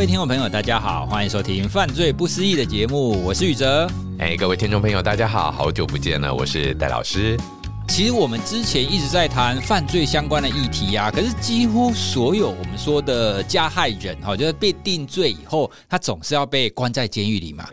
位听众朋友，大家好，欢迎收听《犯罪不思议》的节目，我是宇哲。哎，各位听众朋友，大家好，好久不见了，我是戴老师。其实我们之前一直在谈犯罪相关的议题啊，可是几乎所有我们说的加害人，哈，就是被定罪以后，他总是要被关在监狱里嘛。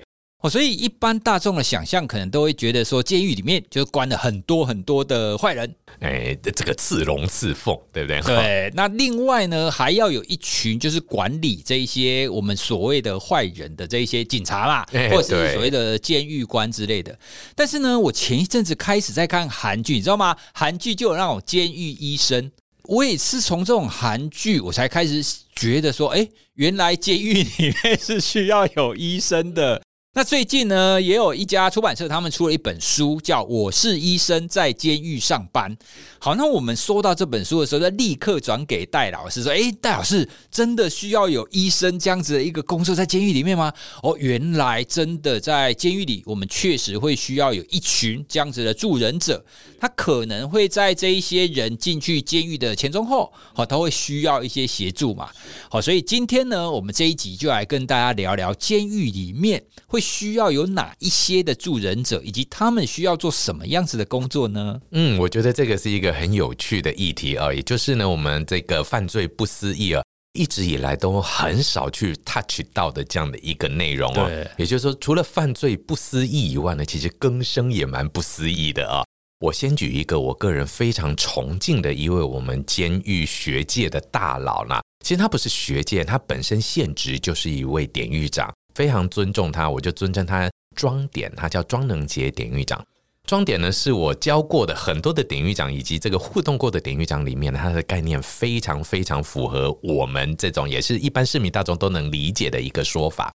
哦，所以一般大众的想象可能都会觉得说，监狱里面就关了很多很多的坏人，哎，这个刺龙刺凤，对不对？对。那另外呢，还要有一群就是管理这一些我们所谓的坏人的这一些警察啦，或者是所谓的监狱官之类的。但是呢，我前一阵子开始在看韩剧，你知道吗？韩剧就有那种监狱医生，我也是从这种韩剧我才开始觉得说，哎，原来监狱里面是需要有医生的。那最近呢，也有一家出版社，他们出了一本书，叫《我是医生，在监狱上班》。好，那我们收到这本书的时候，就立刻转给戴老师说：“诶，戴老师，真的需要有医生这样子的一个工作在监狱里面吗？”哦，原来真的在监狱里，我们确实会需要有一群这样子的助人者，他可能会在这一些人进去监狱的前中后，好，他会需要一些协助嘛。好，所以今天呢，我们这一集就来跟大家聊聊监狱里面会。需要有哪一些的助人者，以及他们需要做什么样子的工作呢？嗯，我觉得这个是一个很有趣的议题啊，也就是呢，我们这个犯罪不思议啊，一直以来都很少去 touch 到的这样的一个内容啊。对，也就是说，除了犯罪不思议以外呢，其实更生也蛮不思议的啊。我先举一个我个人非常崇敬的一位我们监狱学界的大佬呢，其实他不是学界，他本身现职就是一位典狱长。非常尊重他，我就尊称他庄典，他叫庄能杰典狱长。庄典呢，是我教过的很多的典狱长，以及这个互动过的典狱长里面，他的概念非常非常符合我们这种也是一般市民大众都能理解的一个说法。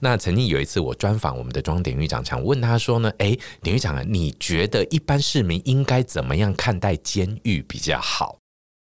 那曾经有一次我专访我们的庄典狱长，想问他说呢，诶，典狱长啊，你觉得一般市民应该怎么样看待监狱比较好？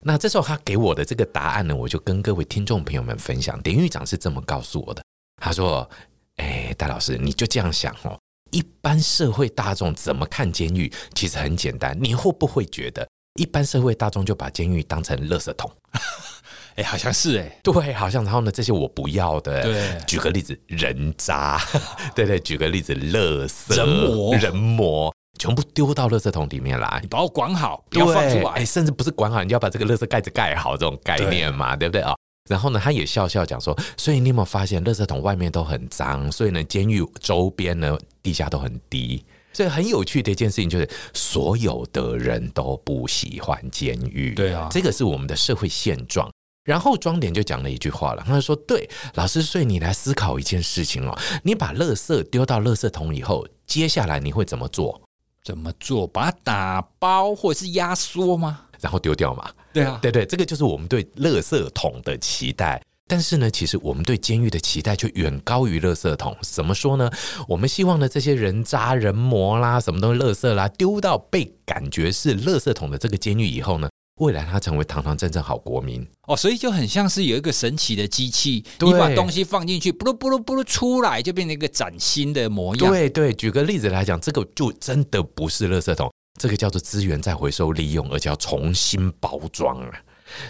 那这时候他给我的这个答案呢，我就跟各位听众朋友们分享。典狱长是这么告诉我的。他说：“哎，戴老师，你就这样想哦。一般社会大众怎么看监狱？其实很简单。你会不会觉得，一般社会大众就把监狱当成垃圾桶？哎，好像是哎，对，好像。然后呢，这些我不要的。对，举个例子，人渣，对对，举个例子，垃圾人魔，人魔，全部丢到垃圾桶里面来。你把我管好，不要放出来。哎，甚至不是管好，你要把这个垃圾盖子盖好，这种概念嘛，对，对不对啊？”然后呢，他也笑笑讲说：“所以你有没有发现，垃圾桶外面都很脏，所以呢，监狱周边呢，地价都很低。所以很有趣的一件事情就是，所有的人都不喜欢监狱。对啊，这个是我们的社会现状。然后庄点就讲了一句话了，他说：‘对，老师，所以你来思考一件事情哦，你把垃圾丢到垃圾桶以后，接下来你会怎么做？怎么做？把它打包或者是压缩吗？’然后丢掉嘛？对啊，对对，这个就是我们对垃圾桶的期待。但是呢，其实我们对监狱的期待却远高于垃圾桶。怎么说呢？我们希望呢，这些人渣人魔啦，什么东西垃圾啦，丢到被感觉是垃圾桶的这个监狱以后呢，未来他成为堂堂正正好国民哦。所以就很像是有一个神奇的机器，你把东西放进去，不噜不噜不噜出来，就变成一个崭新的模样。对对，举个例子来讲，这个就真的不是垃圾桶。这个叫做资源再回收利用，而且要重新包装啊！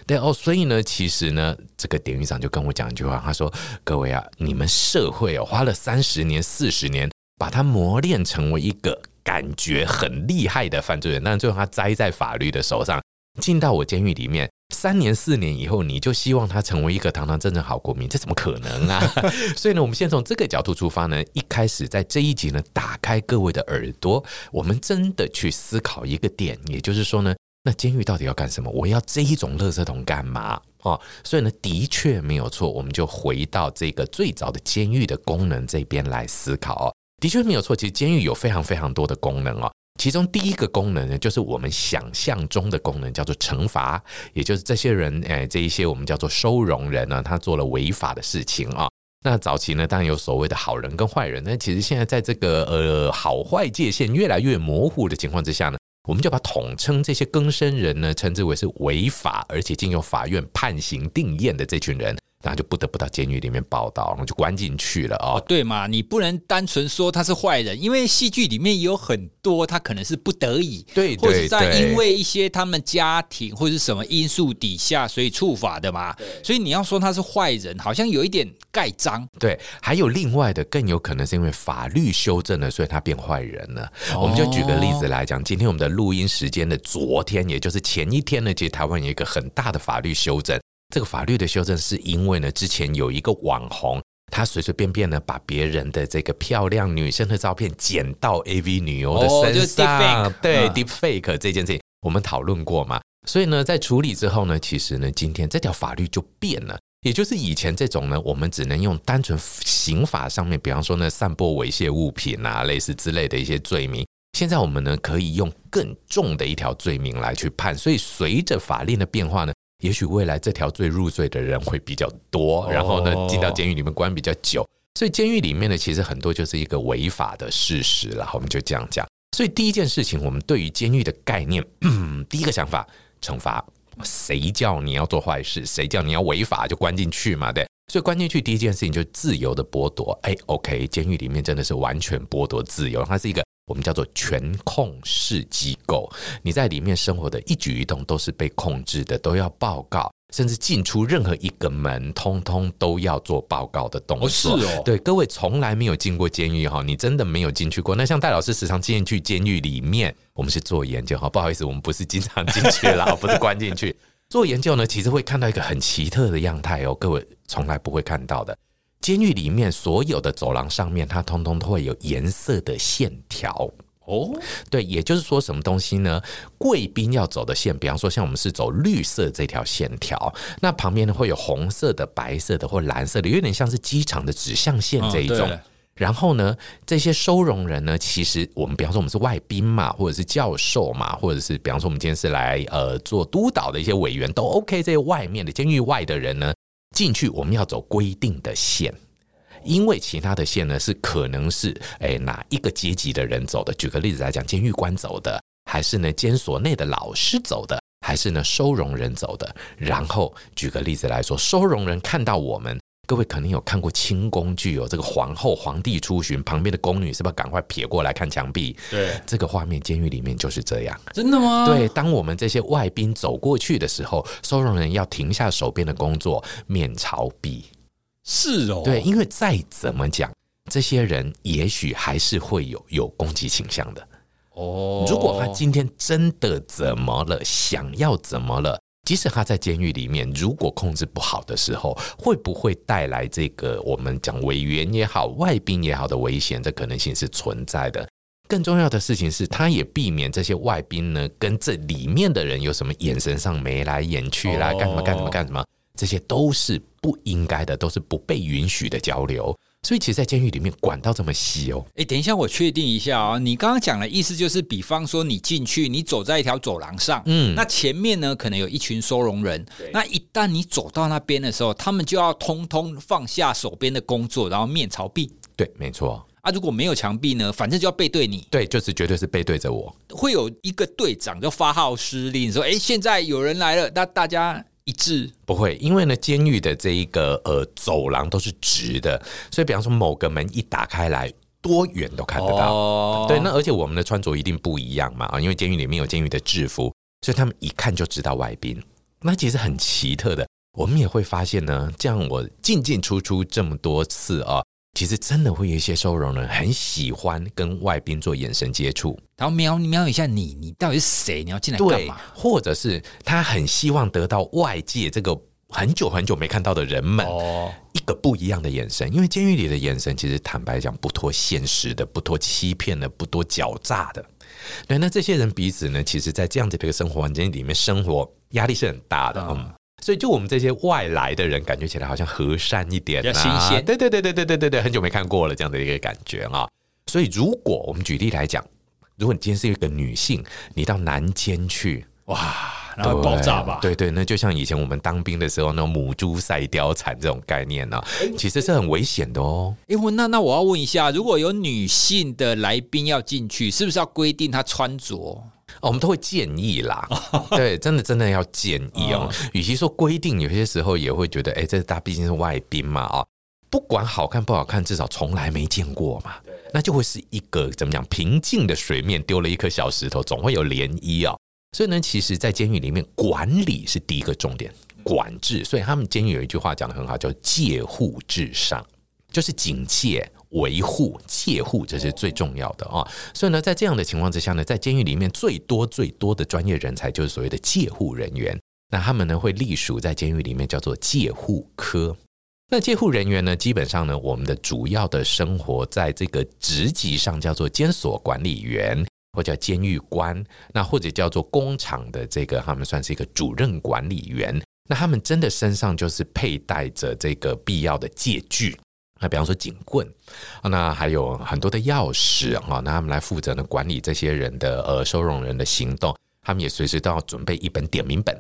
对哦，所以呢，其实呢，这个典狱长就跟我讲一句话，他说：“各位啊，你们社会哦，花了三十年、四十年，把他磨练成为一个感觉很厉害的犯罪人，但最后他栽在法律的手上，进到我监狱里面。”三年四年以后，你就希望他成为一个堂堂正正好国民，这怎么可能啊？所以呢，我们先从这个角度出发呢，一开始在这一集呢，打开各位的耳朵，我们真的去思考一个点，也就是说呢，那监狱到底要干什么？我要这一种垃圾桶干嘛？哦，所以呢，的确没有错，我们就回到这个最早的监狱的功能这边来思考哦，的确没有错，其实监狱有非常非常多的功能哦。其中第一个功能呢，就是我们想象中的功能，叫做惩罚，也就是这些人，诶，这一些我们叫做收容人呢，他做了违法的事情啊。那早期呢，当然有所谓的好人跟坏人，那其实现在在这个呃好坏界限越来越模糊的情况之下呢，我们就把统称这些更生人呢，称之为是违法，而且经由法院判刑定验的这群人，然后就不得不到监狱里面报道，然后就关进去了哦，哦，对嘛，你不能单纯说他是坏人，因为戏剧里面有很多他可能是不得已，对，或者在因为一些他们家庭或者是什么因素底下，所以处罚的嘛。所以你要说他是坏人，好像有一点盖章。对，还有另外的，更有可能是因为法律修正了，所以他变坏人了。哦、我们就举个例子来讲，今天我们的录音时间的昨天，也就是前一天呢，其实台湾有一个很大的法律修正。这个法律的修正是因为呢，之前有一个网红，他随随便便呢把别人的这个漂亮女生的照片剪到 AV 女优的身上，哦、对、嗯、Deepfake 这件事情，我们讨论过嘛？所以呢，在处理之后呢，其实呢，今天这条法律就变了，也就是以前这种呢，我们只能用单纯刑法上面，比方说呢，散播猥亵物品啊，类似之类的一些罪名，现在我们呢可以用更重的一条罪名来去判。所以随着法令的变化呢。也许未来这条罪入罪的人会比较多，然后呢，进到监狱里面关比较久，所以监狱里面呢，其实很多就是一个违法的事实了。我们就这样讲。所以第一件事情，我们对于监狱的概念，第一个想法，惩罚，谁叫你要做坏事，谁叫你要违法，就关进去嘛，对。所以关进去第一件事情就是自由的剥夺。哎，OK，监狱里面真的是完全剥夺自由，它是一个。我们叫做全控式机构，你在里面生活的一举一动都是被控制的，都要报告，甚至进出任何一个门，通通都要做报告的动作。是哦，对，各位从来没有进过监狱哈，你真的没有进去过。那像戴老师时常进去监狱里面，我们是做研究哈，不好意思，我们不是经常进去啦，不是关进去做研究呢，其实会看到一个很奇特的样态哦，各位从来不会看到的。监狱里面所有的走廊上面，它通通都会有颜色的线条哦。对，也就是说，什么东西呢？贵宾要走的线，比方说像我们是走绿色这条线条，那旁边呢会有红色的、白色的或蓝色的，有点像是机场的指向线这一种。哦、然后呢，这些收容人呢，其实我们比方说我们是外宾嘛，或者是教授嘛，或者是比方说我们今天是来呃做督导的一些委员都 OK。这些外面的监狱外的人呢，进去我们要走规定的线，因为其他的线呢是可能是诶哪一个阶级的人走的。举个例子来讲，监狱官走的，还是呢监所内的老师走的，还是呢收容人走的。然后举个例子来说，收容人看到我们，各位肯定有看过清宫剧哦，这个皇后皇帝出巡，旁边的宫女是不是赶快撇过来看墙壁？对，这个画面监狱里面就是这样。真的吗？对，当我们这些外宾走过去的时候，收容人要停下手边的工作，面朝壁。是哦，对，因为再怎么讲，这些人也许还是会有有攻击倾向的哦。如果他今天真的怎么了，想要怎么了，即使他在监狱里面，如果控制不好的时候，会不会带来这个我们讲委员也好、外宾也好的危险？这可能性是存在的。更重要的事情是，他也避免这些外宾呢跟这里面的人有什么眼神上眉来眼去啦，干什么干什么干什么。这些都是不应该的，都是不被允许的交流。所以，其实，在监狱里面管到这么细哦。哎，等一下，我确定一下啊、哦。你刚刚讲的意思就是，比方说，你进去，你走在一条走廊上，嗯，那前面呢，可能有一群收容人。那一旦你走到那边的时候，他们就要通通放下手边的工作，然后面朝壁。对，没错。啊，如果没有墙壁呢，反正就要背对你。对，就是绝对是背对着我。会有一个队长就发号施令，说：“哎，现在有人来了，那大家。”一致不会，因为呢，监狱的这一个呃走廊都是直的，所以比方说某个门一打开来，多远都看得到。哦、对，那而且我们的穿着一定不一样嘛啊，因为监狱里面有监狱的制服，所以他们一看就知道外宾。那其实很奇特的，我们也会发现呢，这样我进进出出这么多次啊。其实真的会有一些收容人很喜欢跟外宾做眼神接触，然后瞄瞄一下你，你到底是谁？你要进来干嘛？或者是他很希望得到外界这个很久很久没看到的人们一个不一样的眼神，因为监狱里的眼神其实坦白讲不脱现实的，不脱欺骗的，不脱狡诈的。对，那这些人彼此呢，其实在这样子的一个生活环境里面生活，压力是很大的。嗯。所以，就我们这些外来的人，感觉起来好像和善一点，啊，比较新鲜。对对对对对对对对，很久没看过了，这样的一个感觉啊。所以，如果我们举例来讲，如果你今天是一个女性，你到南监去，哇，那会爆炸吧？对，对对，那就像以前我们当兵的时候，那种母猪赛貂蝉这种概念呢，啊，其实是很危险的哦。哎，我那那我要问一下，如果有女性的来宾要进去，是不是要规定她穿着？我们都会建议啦。对，真的真的要建议哦。与其说规定，有些时候也会觉得，哎，这他毕竟是外宾嘛，啊，不管好看不好看，至少从来没见过嘛。那就会是一个怎么讲？平静的水面丢了一颗小石头，总会有涟漪啊。所以呢，其实，在监狱里面，管理是第一个重点，管制。所以他们监狱有一句话讲得很好，叫“戒护至上”，就是警戒、维护、戒护，这是最重要的啊。所以呢，在这样的情况之下呢，在监狱里面最多最多的专业人才就是所谓的戒护人员。那他们呢，会隶属在监狱里面叫做戒护科。那戒护人员呢，基本上呢，我们的主要的生活在这个职级上叫做监所管理员，或叫监狱官，那或者叫做工厂的这个，他们算是一个主任管理员。那他们真的身上就是佩戴着这个必要的戒具，那比方说警棍，那还有很多的钥匙哈，那他们来负责呢管理这些人的呃收容人的行动，他们也随时都要准备一本点名本。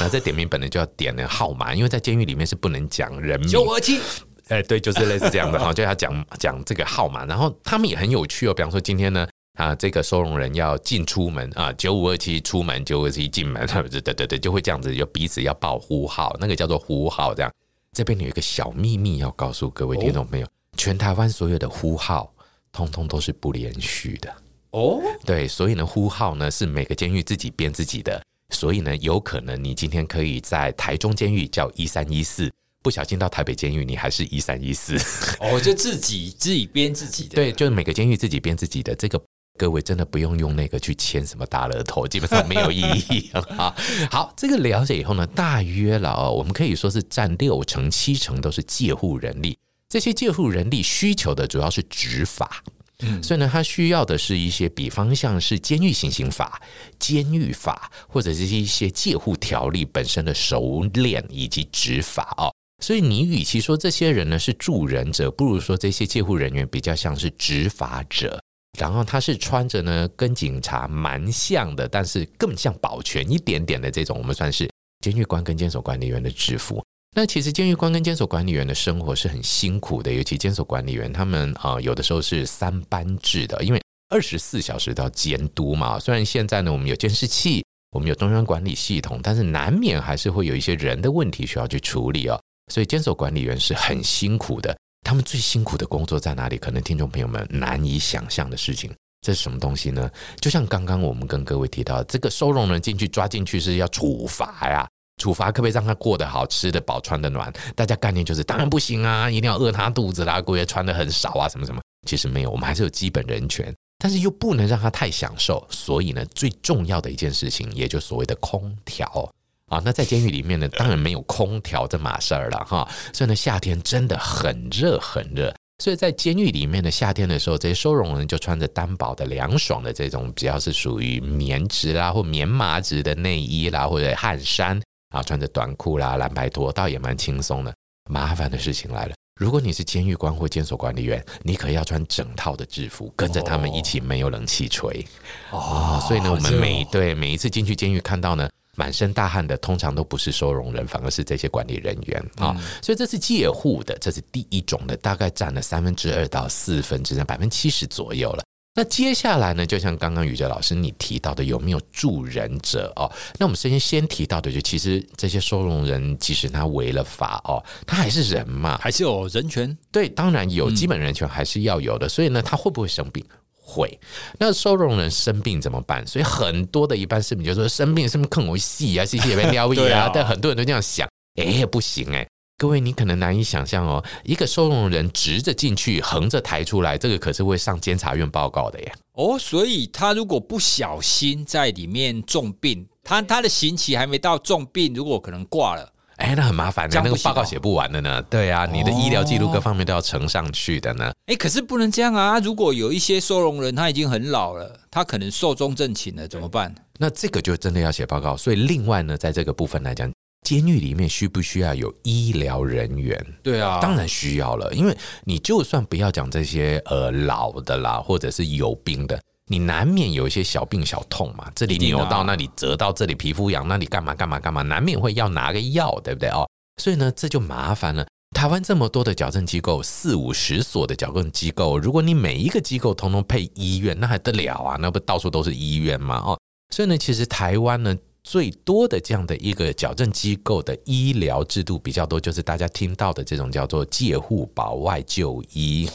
那这点名本呢就要点的号码，因为在监狱里面是不能讲人名。九二七，哎，对，就是类似这样的哈，就要讲讲这个号码。然后他们也很有趣哦，比方说今天呢，啊，这个收容人要进出门啊，九五二七出门，九五二七进门，对对对，就会这样子，就彼此要报呼号，那个叫做呼号。这样，这边有一个小秘密要告诉各位听众朋友，全台湾所有的呼号，通通都是不连续的哦。对，所以呢，呼号呢是每个监狱自己编自己的。所以呢，有可能你今天可以在台中监狱叫一三一四，不小心到台北监狱，你还是一三一四。哦，就自己自己编自己的。对，就是每个监狱自己编自己的。这个各位真的不用用那个去签什么大乐透，基本上没有意义。好，好，这个了解以后呢，大约了哦，我们可以说是占六成七成都是借护人力。这些借护人力需求的主要是执法。嗯，所以呢，他需要的是一些，比方像是监狱行刑法、监狱法，或者是一些借护条例本身的熟练以及执法哦。所以你与其说这些人呢是助人者，不如说这些戒护人员比较像是执法者。然后他是穿着呢跟警察蛮像的，但是更像保全一点点的这种，我们算是监狱官跟监所管理员的制服。那其实监狱官跟监所管理员的生活是很辛苦的，尤其监所管理员他们啊，有的时候是三班制的，因为二十四小时都要监督嘛。虽然现在呢，我们有监视器，我们有中央管理系统，但是难免还是会有一些人的问题需要去处理哦。所以监所管理员是很辛苦的。他们最辛苦的工作在哪里？可能听众朋友们难以想象的事情，这是什么东西呢？就像刚刚我们跟各位提到，这个收容人进去抓进去是要处罚呀。处罚可不可以让他过得好，吃得饱，穿得暖？大家概念就是当然不行啊，一定要饿他肚子啦，过夜穿得很少啊，什么什么？其实没有，我们还是有基本人权，但是又不能让他太享受。所以呢，最重要的一件事情，也就所谓的空调啊。那在监狱里面呢，当然没有空调这码事儿了哈。所以呢，夏天真的很热很热。所以在监狱里面的夏天的时候，这些收容人就穿着单薄的凉爽的这种，只要是属于棉质啦或棉麻质的内衣啦，或者汗衫。啊，穿着短裤啦、蓝白拖，倒也蛮轻松的。麻烦的事情来了，如果你是监狱官或监所管理员，你可要穿整套的制服，跟着他们一起没有冷气吹哦。所以呢，我们每对每一次进去监狱看到呢，满身大汗的，通常都不是收容人，反而是这些管理人员啊。所以这是借护的，这是第一种的，大概占了三分之二到四分之三，百分之七十左右了。那接下来呢，就像刚刚宇哲老师你提到的，有没有助人者哦？那我们先先提到的，就其实这些收容人，即使他违了法哦，他还是人嘛，还是有人权。对，当然有基本人权还是要有的。所以呢，他会不会生病？会。那收容人生病怎么办？所以很多的一般市民就说，生病是不是看我戏啊，戏戏也被撩一 啊？但很多人都这样想，哎，不行哎。各位，你可能难以想象哦，一个收容人直着进去，横着抬出来，这个可是会上监察院报告的耶。哦，所以他如果不小心在里面重病，他他的刑期还没到重病，如果可能挂了，哎，那很麻烦的，那个报告写不完的呢。对啊，你的医疗记录各方面都要呈上去的呢。哎，可是不能这样啊！如果有一些收容人他已经很老了，他可能寿终正寝了，怎么办？那这个就真的要写报告。所以另外呢，在这个部分来讲。监狱里面需不需要有医疗人员？对啊，当然需要了。因为你就算不要讲这些呃老的啦，或者是有病的，你难免有一些小病小痛嘛。这里扭到，那里折到，这里皮肤痒，那里干嘛干嘛干嘛，难免会要拿个药，对不对哦？所以呢，这就麻烦了。台湾这么多的矫正机构，四五十所的矫正机构，如果你每一个机构通通配医院，那还得了啊？那不到处都是医院吗？哦。所以呢，其实台湾呢。最多的这样的一个矫正机构的医疗制度比较多，就是大家听到的这种叫做介护保外就医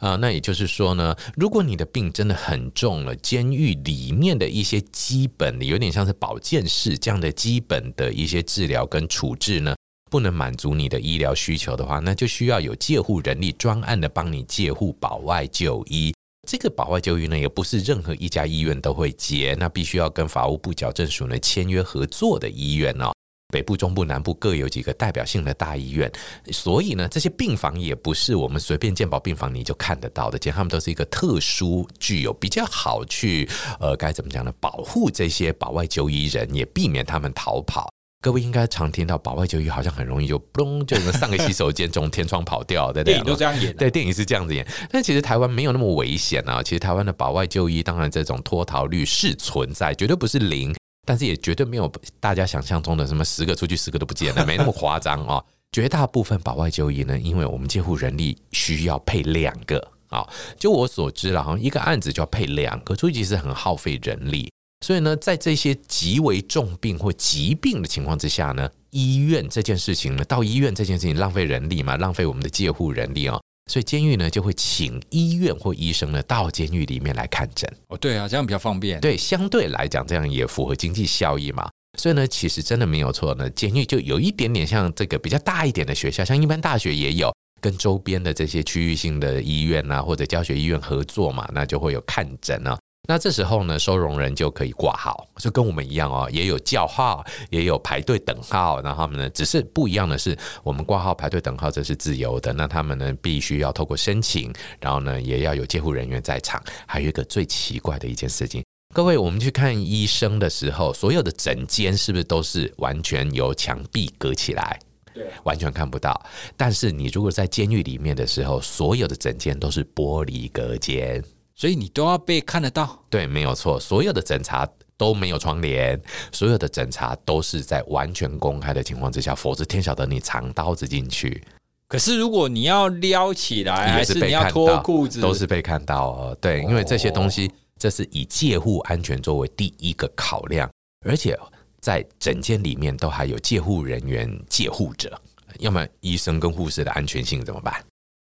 啊。那也就是说呢，如果你的病真的很重了，监狱里面的一些基本的，有点像是保健室这样的基本的一些治疗跟处置呢，不能满足你的医疗需求的话，那就需要有介护人力专案的帮你介护保外就医。这个保外就医呢，也不是任何一家医院都会接，那必须要跟法务部矫正署呢签约合作的医院哦。北部、中部、南部各有几个代表性的大医院，所以呢，这些病房也不是我们随便健保病房你就看得到的，其实他们都是一个特殊、具有比较好去呃该怎么讲呢？保护这些保外就医人，也避免他们逃跑。各位应该常听到保外就医，好像很容易就嘣，就上个洗手间从天窗跑掉，对不对？电影都这样演，对，电影是这样子演。但其实台湾没有那么危险啊。其实台湾的保外就医，当然这种脱逃率是存在，绝对不是零，但是也绝对没有大家想象中的什么十个出去十个都不见了，没那么夸张啊。绝大部分保外就医呢，因为我们介护人力需要配两个啊，就我所知了哈，一个案子就要配两个，所以其实很耗费人力。所以呢，在这些极为重病或疾病的情况之下呢，医院这件事情呢，到医院这件事情浪费人力嘛，浪费我们的介护人力哦，所以监狱呢就会请医院或医生呢到监狱里面来看诊。哦，对啊，这样比较方便。对，相对来讲，这样也符合经济效益嘛。所以呢，其实真的没有错呢。监狱就有一点点像这个比较大一点的学校，像一般大学也有跟周边的这些区域性的医院啊，或者教学医院合作嘛，那就会有看诊呢。那这时候呢，收容人就可以挂号，就跟我们一样哦，也有叫号，也有排队等号。然后他们呢，只是不一样的是，我们挂号排队等号这是自由的，那他们呢必须要透过申请，然后呢也要有监护人员在场。还有一个最奇怪的一件事情，各位，我们去看医生的时候，所有的诊间是不是都是完全由墙壁隔起来？对，完全看不到。但是你如果在监狱里面的时候，所有的诊间都是玻璃隔间。所以你都要被看得到，对，没有错。所有的诊查都没有窗帘，所有的诊查都是在完全公开的情况之下，否则天晓得你藏刀子进去。可是如果你要撩起来，还是你要脱裤子，都是被看到哦。对，因为这些东西，这是以介护安全作为第一个考量，而且在诊间里面都还有介护人员介护者，要么医生跟护士的安全性怎么办？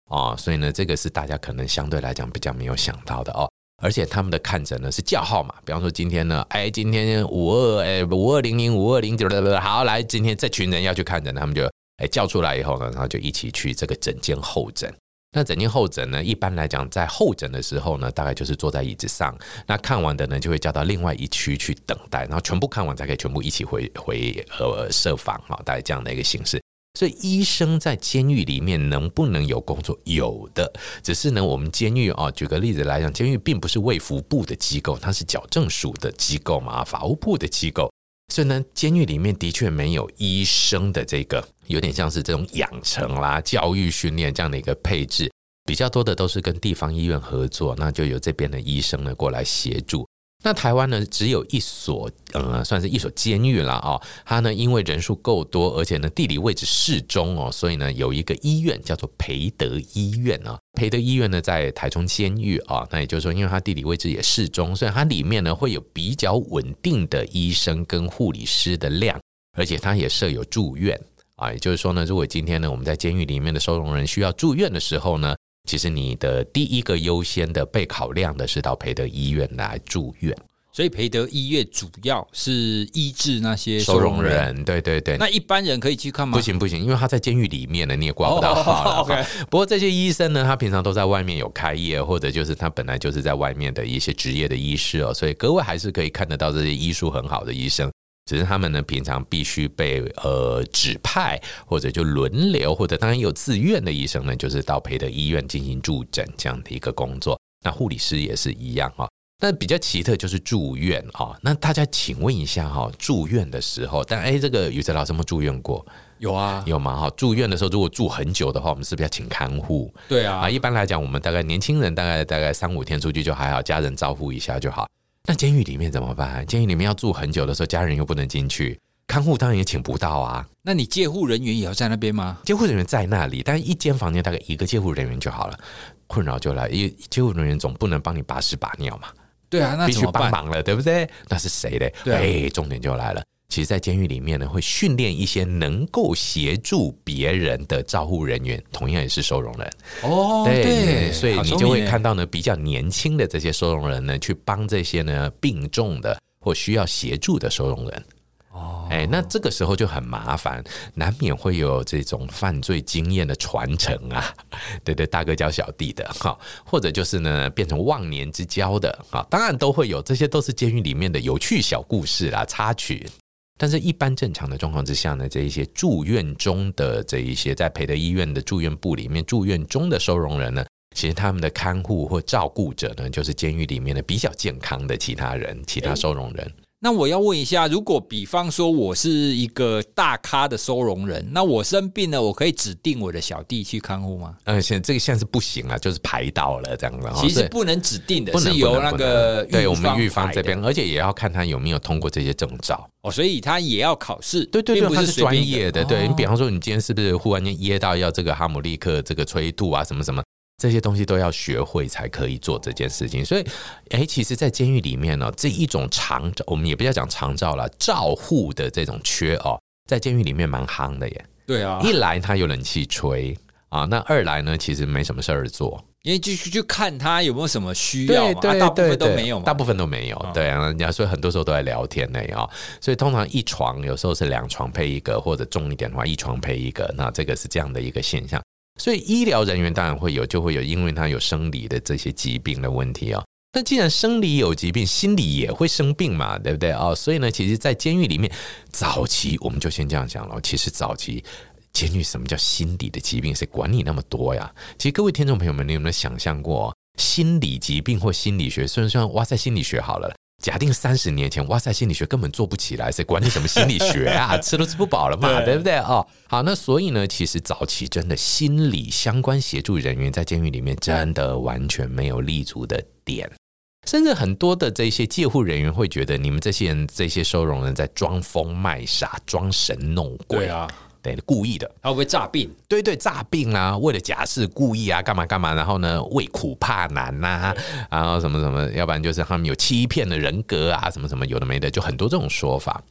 哦，所以呢，这个是大家可能相对来讲比较没有想到的哦。而且他们的看诊呢是叫号码，比方说今天呢，哎，今天五二哎五二零零五二零九的，好，来，今天这群人要去看诊，他们就哎叫出来以后呢，然后就一起去这个诊间候诊。那诊间候诊呢，一般来讲在候诊的时候呢，大概就是坐在椅子上，那看完的呢就会叫到另外一区去等待，然后全部看完才可以全部一起回回呃设房啊，大概这样的一个形式。所以医生在监狱里面能不能有工作？有的，只是呢，我们监狱啊，举个例子来讲，监狱并不是卫福部的机构，它是矫正署的机构嘛，法务部的机构，所以呢，监狱里面的确没有医生的这个，有点像是这种养成啦、教育训练这样的一个配置，比较多的都是跟地方医院合作，那就由这边的医生呢过来协助。那台湾呢，只有一所，呃，算是一所监狱了啊。它呢，因为人数够多，而且呢，地理位置适中哦，所以呢，有一个医院叫做培德医院啊。培德医院呢，在台中监狱啊。那也就是说，因为它地理位置也适中，所以它里面呢，会有比较稳定的医生跟护理师的量，而且它也设有住院啊。也就是说呢，如果今天呢，我们在监狱里面的收容人需要住院的时候呢，其实你的第一个优先的被考量的是到培德医院来住院，所以培德医院主要是医治那些收容人。容人对对对，那一般人可以去看吗？不行不行，因为他在监狱里面呢，你也挂不到号。不过这些医生呢，他平常都在外面有开业，或者就是他本来就是在外面的一些职业的医师哦，所以各位还是可以看得到这些医术很好的医生。只是他们呢，平常必须被呃指派，或者就轮流，或者当然有自愿的医生呢，就是到陪的医院进行助诊这样的一个工作。那护理师也是一样啊。那比较奇特就是住院啊。那大家请问一下哈，住院的时候，但哎，这个宇哲老师有没有住院过？有啊，有吗？哈，住院的时候如果住很久的话，我们是不是要请看护？对啊。啊，一般来讲，我们大概年轻人大概大概三五天出去就还好，家人照顾一下就好。那监狱里面怎么办？监狱里面要住很久的时候，家人又不能进去，看护当然也请不到啊。那你介护人员也要在那边吗？监护人员在那里，但一间房间大概一个监护人员就好了。困扰就来，因为监护人员总不能帮你把屎把尿嘛。对啊，那必须帮忙了，对不对？那是谁嘞？对、啊，哎，重点就来了。其实，在监狱里面呢，会训练一些能够协助别人的照护人员，同样也是收容人。哦，对，对，所以你就会看到呢，比较年轻的这些收容人呢，去帮这些呢病重的或需要协助的收容人。哦，哎，那这个时候就很麻烦，难免会有这种犯罪经验的传承啊，对对，大哥教小弟的哈，或者就是呢变成忘年之交的啊，当然都会有，这些都是监狱里面的有趣小故事啦，插曲。但是，一般正常的状况之下呢，这一些住院中的这一些在培德医院的住院部里面住院中的收容人呢，其实他们的看护或照顾者呢，就是监狱里面的比较健康的其他人，其他收容人。那我要问一下，如果比方说我是一个大咖的收容人，那我生病了，我可以指定我的小弟去看护吗？嗯，现在这个现在是不行啊，就是排到了这样子。其实不能指定的，是由那个对我们预防这边，而且也要看他有没有通过这些证照哦，所以他也要考试。对对对，他是专业的。对，你比方说，你今天是不是忽然间噎到要这个哈姆立克这个催吐啊，什么什么？这些东西都要学会才可以做这件事情，所以，哎，其实，在监狱里面呢，这一种长照，我们也不要讲长照了，照护的这种缺哦，在监狱里面蛮夯的耶。对啊，一来他有冷气吹啊，那二来呢，其实没什么事儿做，因为继续去看他有没有什么需要嘛，大部分都没有，大部分都没有。对啊，人家所以很多时候都在聊天呢啊，所以通常一床有时候是两床配一个，或者重一点的话，一床配一个，那这个是这样的一个现象。所以医疗人员当然会有，就会有，因为他有生理的这些疾病的问题啊。但既然生理有疾病，心理也会生病嘛，对不对啊？所以呢，其实，在监狱里面，早期我们就先这样讲了。其实早期监狱什么叫心理的疾病？谁管你那么多呀？其实各位听众朋友们，你有没有想象过心理疾病或心理学？虽然说哇塞，心理学好了。假定三十年前，哇塞，心理学根本做不起来，谁管你什么心理学啊？吃都吃不饱了嘛，对，对不对？哦，好，那所以呢，其实早期真的心理相关协助人员在监狱里面真的完全没有立足的点，甚至很多的这些戒护人员会觉得你们这些人、这些收容人在装疯卖傻、装神弄鬼故意的，他会不会诈病？对对，诈病啊，为了假释故意啊，干嘛干嘛？然后呢，畏苦怕难呐、啊，然后什么什么，要不然就是他们有欺骗的人格啊，什么什么，有的没的，就很多这种说法。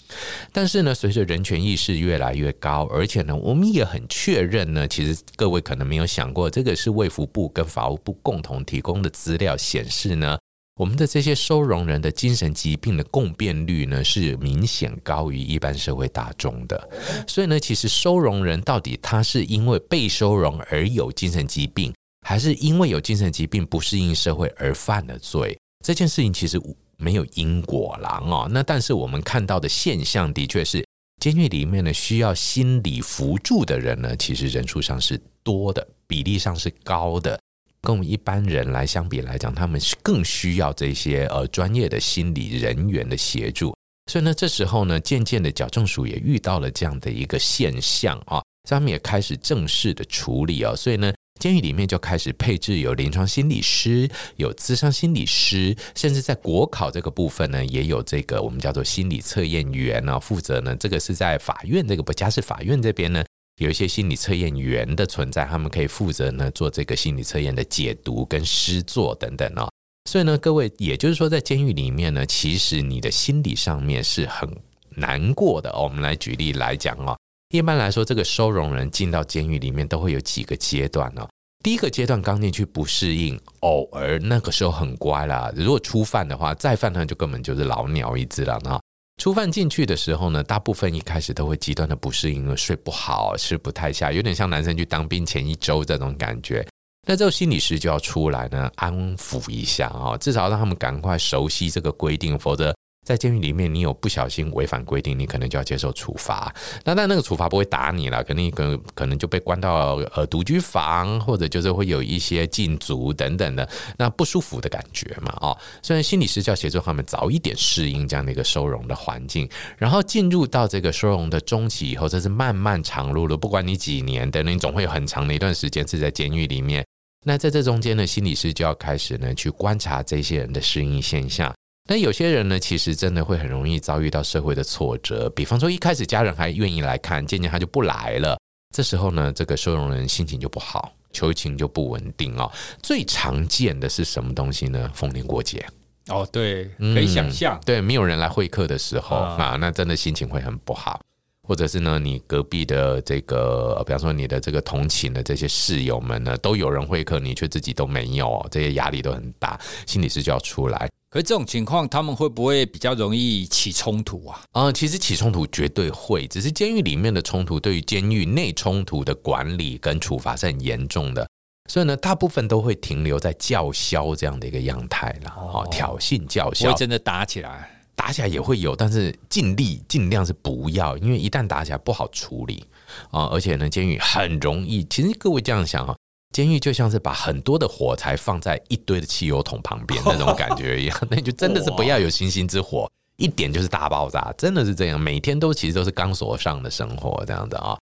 但是呢，随着人权意识越来越高，而且呢，我们也很确认呢，其实各位可能没有想过，这个是卫福部跟法务部共同提供的资料显示呢。我们的这些收容人的精神疾病的共变率呢，是明显高于一般社会大众的。所以呢，其实收容人到底他是因为被收容而有精神疾病，还是因为有精神疾病不适应社会而犯了罪？这件事情其实没有因果郎哦。那但是我们看到的现象的确是，监狱里面呢，需要心理辅助的人呢，其实人数上是多的，比例上是高的。跟我们一般人来相比来讲，他们是更需要这些呃专业的心理人员的协助。所以呢，这时候呢，渐渐的矫正署也遇到了这样的一个现象啊，他们也开始正式的处理啊。所以呢，监狱里面就开始配置有临床心理师、有咨商心理师，甚至在国考这个部分呢，也有这个我们叫做心理测验员啊，负责呢，这个是在法院这个不家事法院这边呢。有一些心理测验员的存在，他们可以负责呢做这个心理测验的解读跟施作等等哦。所以呢，各位，也就是说，在监狱里面呢，其实你的心理上面是很难过的。我们来举例来讲哦，一般来说，这个收容人进到监狱里面都会有几个阶段哦。第一个阶段刚进去不适应，偶尔那个时候很乖啦。如果初犯的话，再犯他就根本就是老鸟一只了呢。初犯进去的时候呢，大部分一开始都会极端的不适应，睡不好，吃不太下，有点像男生去当兵前一周这种感觉。那之后心理师就要出来呢，安抚一下啊，至少让他们赶快熟悉这个规定，否则。在监狱里面，你有不小心违反规定，你可能就要接受处罚。那但那个处罚不会打你了，肯定可可能就被关到呃独居房，或者就是会有一些禁足等等的那不舒服的感觉嘛。哦，虽然心理师就要协助他们早一点适应这样的一个收容的环境，然后进入到这个收容的中期以后，这是漫漫长路了。不管你几年，等你总会有很长的一段时间是在监狱里面。那在这中间呢，心理师就要开始呢去观察这些人的适应现象。那有些人呢，其实真的会很容易遭遇到社会的挫折。比方说，一开始家人还愿意来看，渐渐他就不来了。这时候呢，这个收容人心情就不好，求情就不稳定哦。最常见的是什么东西呢？逢年过节哦，对，可以想象、嗯，对，没有人来会客的时候啊，啊，那真的心情会很不好。或者是呢，你隔壁的这个，比方说你的这个同寝的这些室友们呢，都有人会客，你却自己都没有，这些压力都很大，心理师就要出来。可是这种情况，他们会不会比较容易起冲突啊？啊、嗯，其实起冲突绝对会，只是监狱里面的冲突，对于监狱内冲突的管理跟处罚是很严重的，所以呢，大部分都会停留在叫嚣这样的一个样态了，哦，挑衅叫嚣，会真的打起来。打起来也会有，但是尽力尽量是不要，因为一旦打起来不好处理啊，而且呢，监狱很容易。其实各位这样想啊，监狱就像是把很多的火柴放在一堆的汽油桶旁边那种感觉一样，那就真的是不要有星星之火，一点就是大爆炸，真的是这样。每天都其实都是钢索上的生活这样的啊。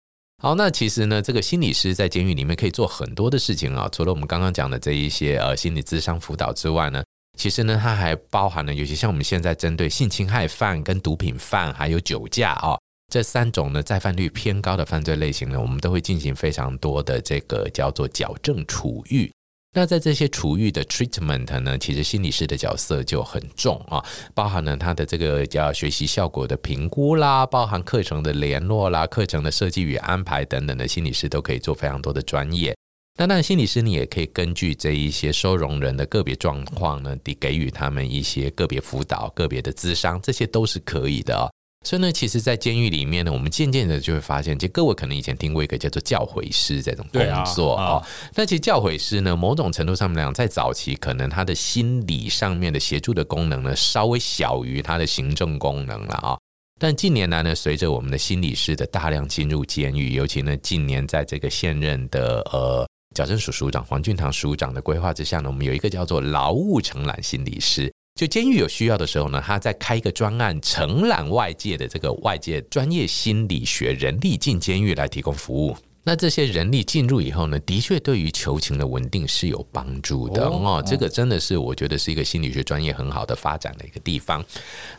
好，那其实呢，这个心理师在监狱里面可以做很多的事情啊，除了我们刚刚讲的这一些呃心理咨商辅导之外呢。其实呢，它还包含了尤其像我们现在针对性侵害犯、跟毒品犯，还有酒驾哦，这三种呢再犯率偏高的犯罪类型呢，我们都会进行非常多的这个叫做矫正处遇。那在这些处遇的 treatment 呢，其实心理师的角色就很重啊，包含了他的这个叫学习效果的评估啦，包含课程的联络啦、课程的设计与安排等等的，心理师都可以做非常多的专业。那当然，心理师你也可以根据这一些收容人的个别状况呢，得给予他们一些个别辅导、个别的咨商，这些都是可以的哦。所以呢，其实，在监狱里面呢，我们渐渐的就会发现，其实各位可能以前听过一个叫做教诲师这种工作哦。那其实教诲师呢，某种程度上讲，在早期可能他的心理上面的协助的功能呢，稍微小于他的行政功能了啊。但近年来呢，随着我们的心理师的大量进入监狱，尤其呢，近年在这个现任的呃。矫正署署长黄俊堂署长的规划之下呢，我们有一个叫做劳务承揽心理师，就监狱有需要的时候呢，他在开一个专案，承揽外界的这个外界专业心理学人力进监狱来提供服务。那这些人力进入以后呢，的确对于求情的稳定是有帮助的哦。这个真的是我觉得是一个心理学专业很好的发展的一个地方。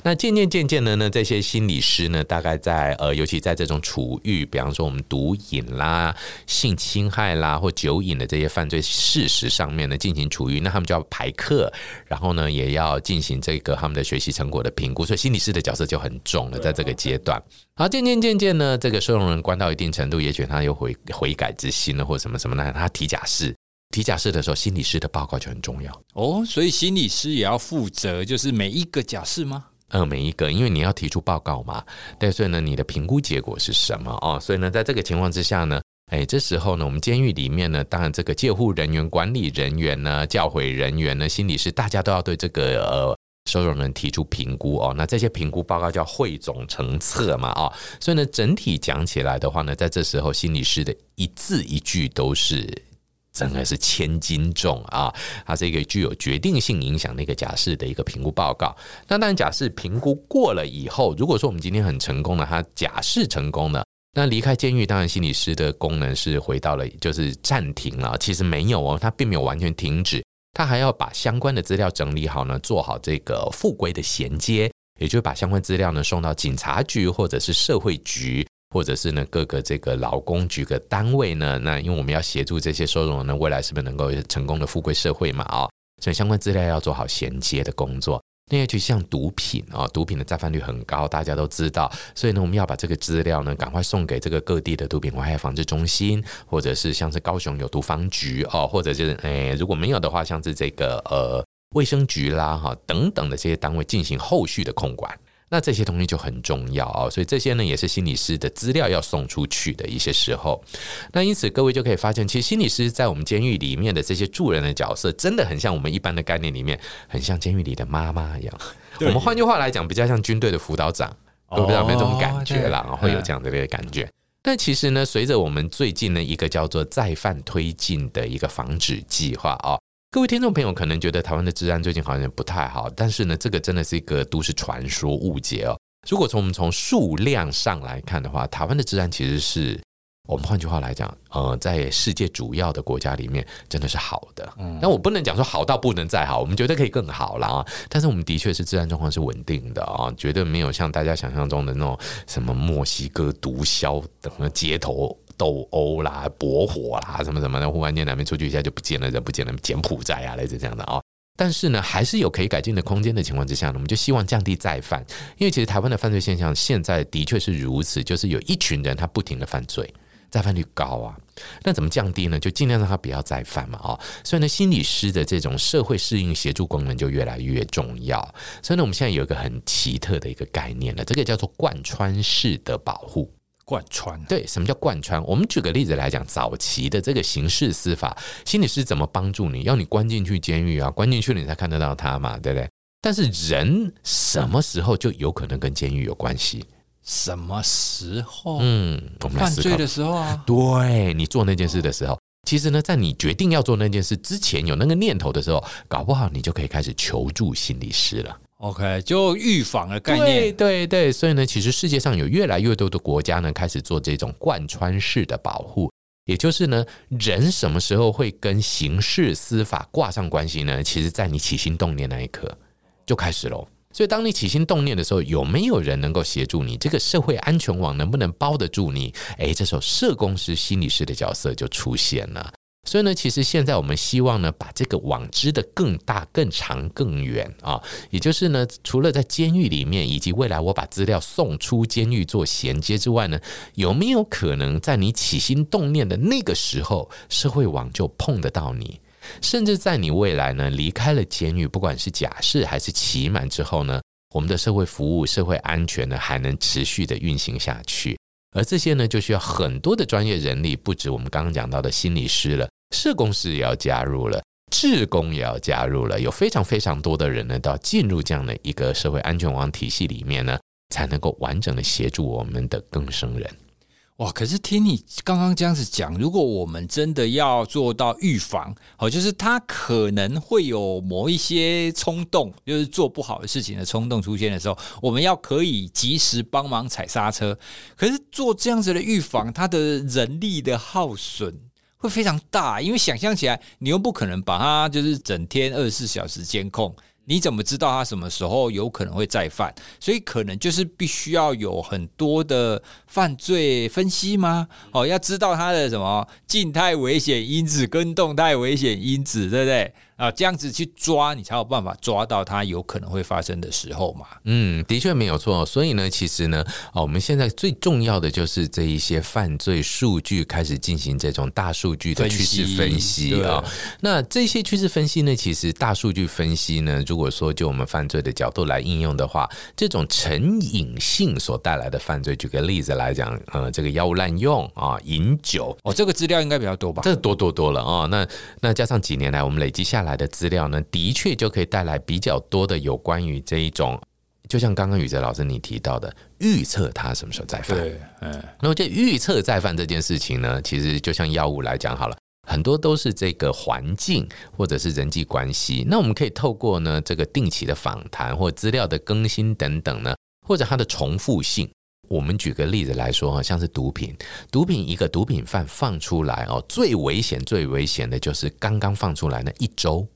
那渐渐渐渐的呢，这些心理师呢，大概在呃，尤其在这种处遇，比方说我们毒瘾啦、性侵害啦或酒瘾的这些犯罪事实上面呢，进行处遇，那他们就要排课，然后呢，也要进行这个他们的学习成果的评估，所以心理师的角色就很重了，在这个阶段。好，渐渐渐渐呢，这个收容人关到一定程度，也许他又悔悔改之心了，或什么什么呢？他提假释，提假释的时候，心理师的报告就很重要哦。所以心理师也要负责，就是每一个假释吗？呃，每一个，因为你要提出报告嘛。对，所以呢，你的评估结果是什么哦？所以呢，在这个情况之下呢，哎，这时候呢，我们监狱里面呢，当然这个戒护人员、管理人员呢、教诲人员呢、心理师，大家都要对这个呃。收容人提出评估哦，那这些评估报告叫汇总成册嘛啊，所以呢，整体讲起来的话呢，在这时候心理师的一字一句都是真的是千斤重啊，它是一个具有决定性影响的一个假释的一个评估报告。那当然，假释评估过了以后，如果说我们今天很成功的，他假释成功了，那离开监狱，当然心理师的功能是回到了就是暂停了，其实没有哦，他并没有完全停止。他还要把相关的资料整理好呢，做好这个复归的衔接，也就是把相关资料呢送到警察局或者是社会局，或者是呢各个这个劳工局的单位呢。那因为我们要协助这些收容人呢，未来是不是能够成功的复归社会嘛？啊，所以相关资料要做好衔接的工作。那就像毒品啊，毒品的再犯率很高，大家都知道。所以呢，我们要把这个资料呢，赶快送给这个各地的毒品危害防治中心，或者是像是高雄有毒防局哦，或者是诶，如果没有的话，像是这个呃卫生局啦哈等等的这些单位进行后续的控管。那这些东西就很重要啊，所以这些呢也是心理师的资料要送出去的一些时候。那因此各位就可以发现，其实心理师在我们监狱里面的这些助人的角色，真的很像我们一般的概念里面，很像监狱里的妈妈一样。我们换句话来讲，比较像军队的辅导长，都不知道有没有这种感觉啦，会有这样的一个感觉。但其实呢，随着我们最近的一个叫做再犯推进的一个防止计划啊。各位听众朋友可能觉得台湾的治安最近好像不太好，但是呢，这个真的是一个都市传说误解哦。如果从我们从数量上来看的话，台湾的治安其实是我们换句话来讲，呃，在世界主要的国家里面真的是好的。嗯，那我不能讲说好到不能再好，我们绝对可以更好了啊。但是我们的确是治安状况是稳定的啊，绝对没有像大家想象中的那种什么墨西哥毒枭等的街头。斗殴啦、驳火啦，什么什么的，忽然间哪边出去一下就不见了，人不见了，柬埔寨啊，类似这样的啊、哦。但是呢，还是有可以改进的空间的情况之下呢，我们就希望降低再犯。因为其实台湾的犯罪现象现在的确是如此，就是有一群人他不停的犯罪，再犯率高啊。那怎么降低呢？就尽量让他不要再犯嘛，哦。所以呢，心理师的这种社会适应协助功能就越来越重要。所以呢，我们现在有一个很奇特的一个概念了，这个叫做贯穿式的保护。贯穿对，什么叫贯穿？我们举个例子来讲，早期的这个刑事司法，心理师怎么帮助你？要你关进去监狱啊，关进去了你才看得到他嘛，对不对？但是人什么时候就有可能跟监狱有关系？什么时候？嗯，我们犯罪的时候啊，对，你做那件事的时候，其实呢，在你决定要做那件事之前，有那个念头的时候，搞不好你就可以开始求助心理师了。OK，就预防的概念。对对对，所以呢，其实世界上有越来越多的国家呢，开始做这种贯穿式的保护，也就是呢，人什么时候会跟刑事司法挂上关系呢？其实，在你起心动念那一刻就开始喽。所以，当你起心动念的时候，有没有人能够协助你？这个社会安全网能不能包得住你？诶，这时候社工师、心理师的角色就出现了。所以呢，其实现在我们希望呢，把这个网织得更大、更长、更远啊。也就是呢，除了在监狱里面，以及未来我把资料送出监狱做衔接之外呢，有没有可能在你起心动念的那个时候，社会网就碰得到你？甚至在你未来呢，离开了监狱，不管是假释还是期满之后呢，我们的社会服务、社会安全呢，还能持续的运行下去。而这些呢，就需要很多的专业人力，不止我们刚刚讲到的心理师了，社工师也要加入了，志工也要加入了，有非常非常多的人呢，都要进入这样的一个社会安全网体系里面呢，才能够完整的协助我们的更生人。哇！可是听你刚刚这样子讲，如果我们真的要做到预防，哦，就是他可能会有某一些冲动，就是做不好的事情的冲动出现的时候，我们要可以及时帮忙踩刹车。可是做这样子的预防，它的人力的耗损会非常大，因为想象起来，你又不可能把它就是整天二十四小时监控。你怎么知道他什么时候有可能会再犯？所以可能就是必须要有很多的犯罪分析吗？哦，要知道他的什么静态危险因子跟动态危险因子，对不对？啊，这样子去抓，你才有办法抓到它有可能会发生的时候嘛。嗯，的确没有错。所以呢，其实呢，啊，我们现在最重要的就是这一些犯罪数据开始进行这种大数据的趋势分析啊。那这些趋势分析呢，其实大数据分析呢，如果说就我们犯罪的角度来应用的话，这种成瘾性所带来的犯罪，举个例子来讲，呃，这个药物滥用啊，饮酒，哦，这个资料应该比较多吧？这多多多了啊。那那加上几年来我们累积下来。的资料呢，的确就可以带来比较多的有关于这一种，就像刚刚宇哲老师你提到的，预测他什么时候再犯。对，嗯，那么这预测再犯这件事情呢，其实就像药物来讲好了，很多都是这个环境或者是人际关系。那我们可以透过呢这个定期的访谈或资料的更新等等呢，或者它的重复性。我们举个例子来说哈，像是毒品，毒品一个毒品犯放出来哦，最危险、最危险的就是刚刚放出来那一周，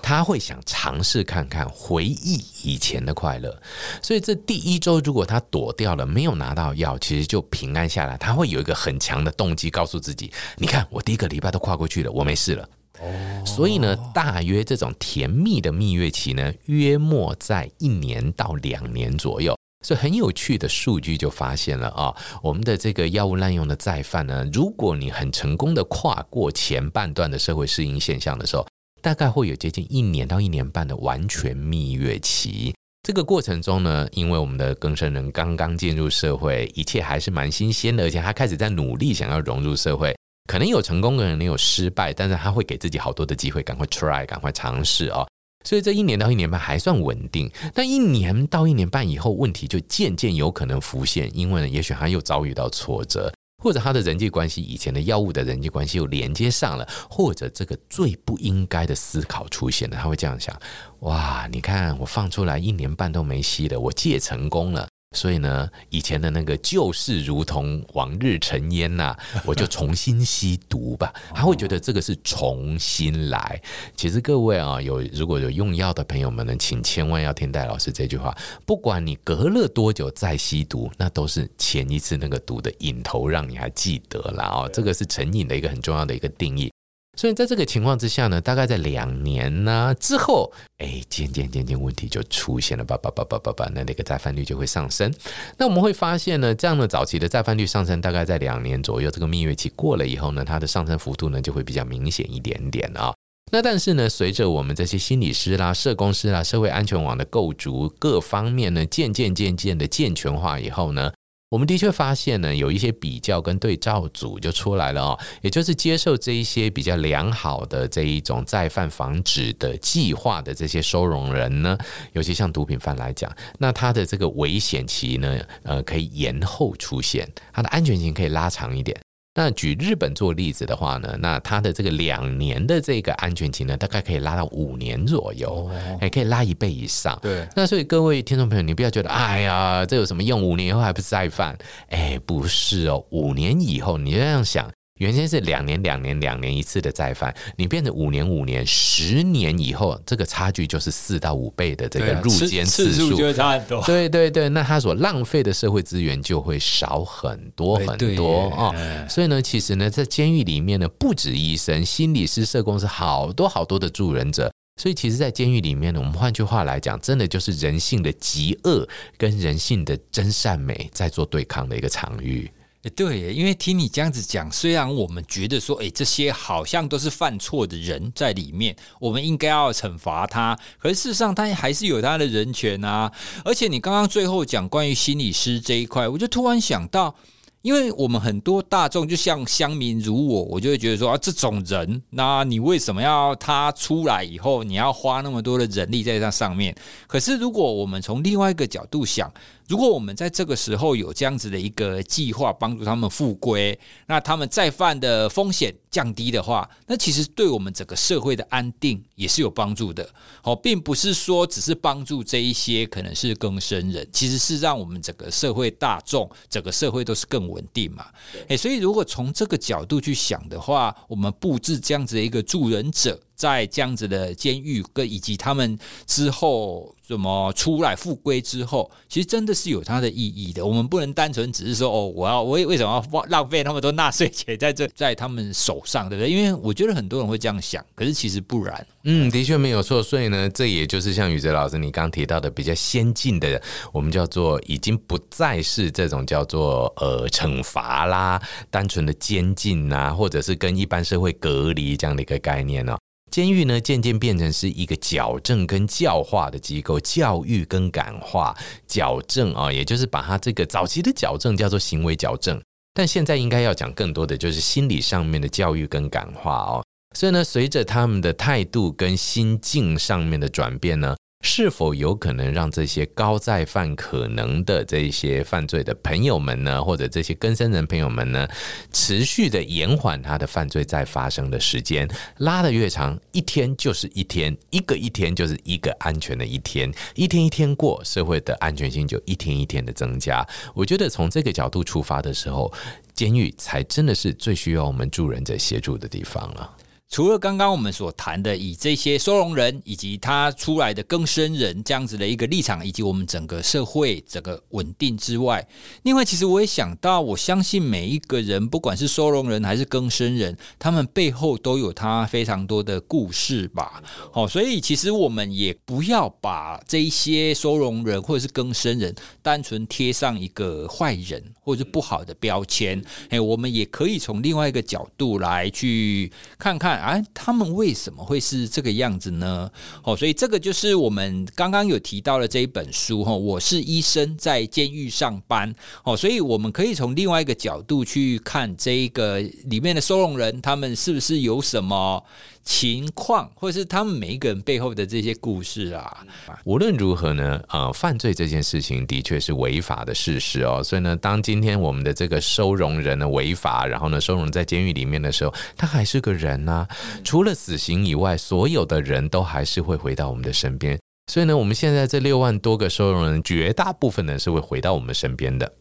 他会想尝试看看，回忆以前的快乐。所以这第一周如果他躲掉了，没有拿到药，其实就平安下来。他会有一个很强的动机，告诉自己：你看，我第一个礼拜都跨过去了，我没事了。哦，所以呢，大约这种甜蜜的蜜月期呢，约莫在一年到两年左右。所以很有趣的数据就发现了啊，我们的这个药物滥用的再犯呢，如果你很成功的跨过前半段的社会适应现象的时候，大概会有接近一年到一年半的完全蜜月期。这个过程中呢，因为我们的更生人刚刚进入社会，一切还是蛮新鲜的，而且他开始在努力想要融入社会，可能有成功的人，也有失败，但是他会给自己好多的机会，赶快 try，赶快尝试哦。所以这一年到一年半还算稳定，但一年到一年半以后，问题就渐渐有可能浮现，因为呢，也许他又遭遇到挫折，或者他的人际关系以前的药物的人际关系又连接上了，或者这个最不应该的思考出现了，他会这样想：哇，你看我放出来一年半都没吸了，我戒成功了。所以呢，以前的那个旧事如同往日尘烟呐，我就重新吸毒吧。他会觉得这个是重新来。其实各位啊，有如果有用药的朋友们呢，请千万要听戴老师这句话：不管你隔了多久再吸毒，那都是前一次那个毒的瘾头让你还记得了哦。这个是成瘾的一个很重要的一个定义。所以在这个情况之下呢，大概在两年呢之后，哎，渐渐渐渐问题就出现了，叭叭叭叭叭叭，那那个再犯率就会上升。那我们会发现呢，这样的早期的再犯率上升，大概在两年左右，这个蜜月期过了以后呢，它的上升幅度呢就会比较明显一点点啊。那但是呢，随着我们这些心理师啦、社工师啦、社会安全网的构筑各方面呢，渐渐渐渐的健全化以后呢。我们的确发现呢，有一些比较跟对照组就出来了哦，也就是接受这一些比较良好的这一种再犯防止的计划的这些收容人呢，尤其像毒品犯来讲，那他的这个危险期呢，呃，可以延后出现，他的安全性可以拉长一点。那举日本做例子的话呢，那它的这个两年的这个安全期呢，大概可以拉到五年左右，还可以拉一倍以上。对，那所以各位听众朋友，你不要觉得，哎呀，这有什么用？五年以后还不是再犯？哎，不是哦，五年以后你就这样想。原先是两年、两年、两年一次的再犯，你变成五年、五年、十年以后，这个差距就是四到五倍的这个入监次数，就会差很多。对对对，那他所浪费的社会资源就会少很多很多啊。所以呢，其实呢，在监狱里面呢，不止医生、心理师、社工是好多好多的助人者。所以，其实，在监狱里面呢，我们换句话来讲，真的就是人性的极恶跟人性的真善美在做对抗的一个场域。对，因为听你这样子讲，虽然我们觉得说，哎，这些好像都是犯错的人在里面，我们应该要惩罚他，可是事实上他还是有他的人权啊。而且你刚刚最后讲关于心理师这一块，我就突然想到。因为我们很多大众就像乡民如我，我就会觉得说啊，这种人，那你为什么要他出来以后，你要花那么多的人力在这上面？可是如果我们从另外一个角度想，如果我们在这个时候有这样子的一个计划，帮助他们复归，那他们再犯的风险降低的话，那其实对我们整个社会的安定也是有帮助的。哦，并不是说只是帮助这一些可能是更生人，其实是让我们整个社会大众，整个社会都是更稳定嘛。诶，所以如果从这个角度去想的话，我们布置这样子的一个助人者。在这样子的监狱跟以及他们之后怎么出来复归之后，其实真的是有它的意义的。我们不能单纯只是说哦，我要我为什么要浪费那么多纳税钱在这 在他们手上，对不对？因为我觉得很多人会这样想，可是其实不然。嗯，的确没有错。所以呢，这也就是像宇哲老师你刚提到的比较先进的，我们叫做已经不再是这种叫做呃惩罚啦，单纯的监禁呐，或者是跟一般社会隔离这样的一个概念呢。监狱呢，渐渐变成是一个矫正跟教化的机构，教育跟感化、矫正啊，也就是把它这个早期的矫正叫做行为矫正，但现在应该要讲更多的就是心理上面的教育跟感化哦。所以呢，随着他们的态度跟心境上面的转变呢。是否有可能让这些高再犯可能的这些犯罪的朋友们呢，或者这些更生人朋友们呢，持续的延缓他的犯罪再发生的时间，拉得越长，一天就是一天，一个一天就是一个安全的一天，一天一天过，社会的安全性就一天一天的增加。我觉得从这个角度出发的时候，监狱才真的是最需要我们助人者协助的地方了。除了刚刚我们所谈的，以这些收容人以及他出来的更生人这样子的一个立场，以及我们整个社会整个稳定之外，另外，其实我也想到，我相信每一个人，不管是收容人还是更生人，他们背后都有他非常多的故事吧。好，所以其实我们也不要把这一些收容人或者是更生人单纯贴上一个坏人或者是不好的标签。哎，我们也可以从另外一个角度来去看看。啊，他们为什么会是这个样子呢？哦，所以这个就是我们刚刚有提到的这一本书哈。我是医生，在监狱上班哦，所以我们可以从另外一个角度去看这一个里面的收容人，他们是不是有什么情况，或者是他们每一个人背后的这些故事啊。无论如何呢，呃，犯罪这件事情的确是违法的事实哦。所以呢，当今天我们的这个收容人呢违法，然后呢收容在监狱里面的时候，他还是个人呐、啊。除了死刑以外，所有的人都还是会回到我们的身边。所以呢，我们现在这六万多个收容人，绝大部分呢是会回到我们身边的。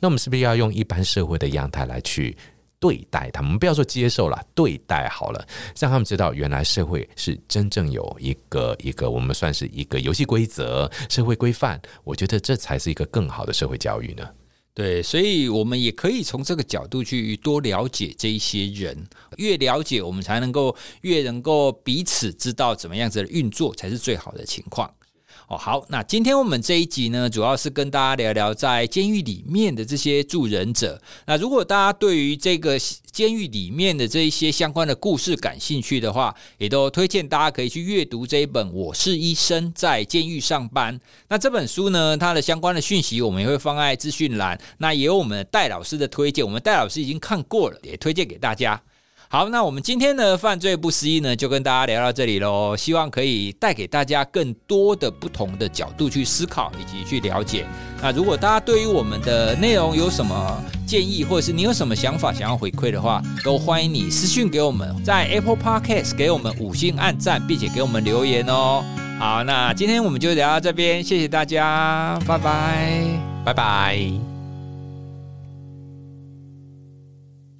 那我们是不是要用一般社会的样态来去？对待他们，不要说接受了，对待好了，让他们知道原来社会是真正有一个一个我们算是一个游戏规则、社会规范。我觉得这才是一个更好的社会教育呢。对，所以我们也可以从这个角度去多了解这一些人，越了解我们才能够越能够彼此知道怎么样子的运作才是最好的情况。哦，好，那今天我们这一集呢，主要是跟大家聊聊在监狱里面的这些助人者。那如果大家对于这个监狱里面的这一些相关的故事感兴趣的话，也都推荐大家可以去阅读这一本《我是医生，在监狱上班》。那这本书呢，它的相关的讯息我们也会放在资讯栏。那也有我们戴老师的推荐，我们戴老师已经看过了，也推荐给大家。好，那我们今天的犯罪不思议呢，就跟大家聊到这里喽。希望可以带给大家更多的不同的角度去思考以及去了解。那如果大家对于我们的内容有什么建议，或者是你有什么想法想要回馈的话，都欢迎你私讯给我们，在 Apple Podcast 给我们五星按赞，并且给我们留言哦。好，那今天我们就聊到这边，谢谢大家，拜拜，拜拜。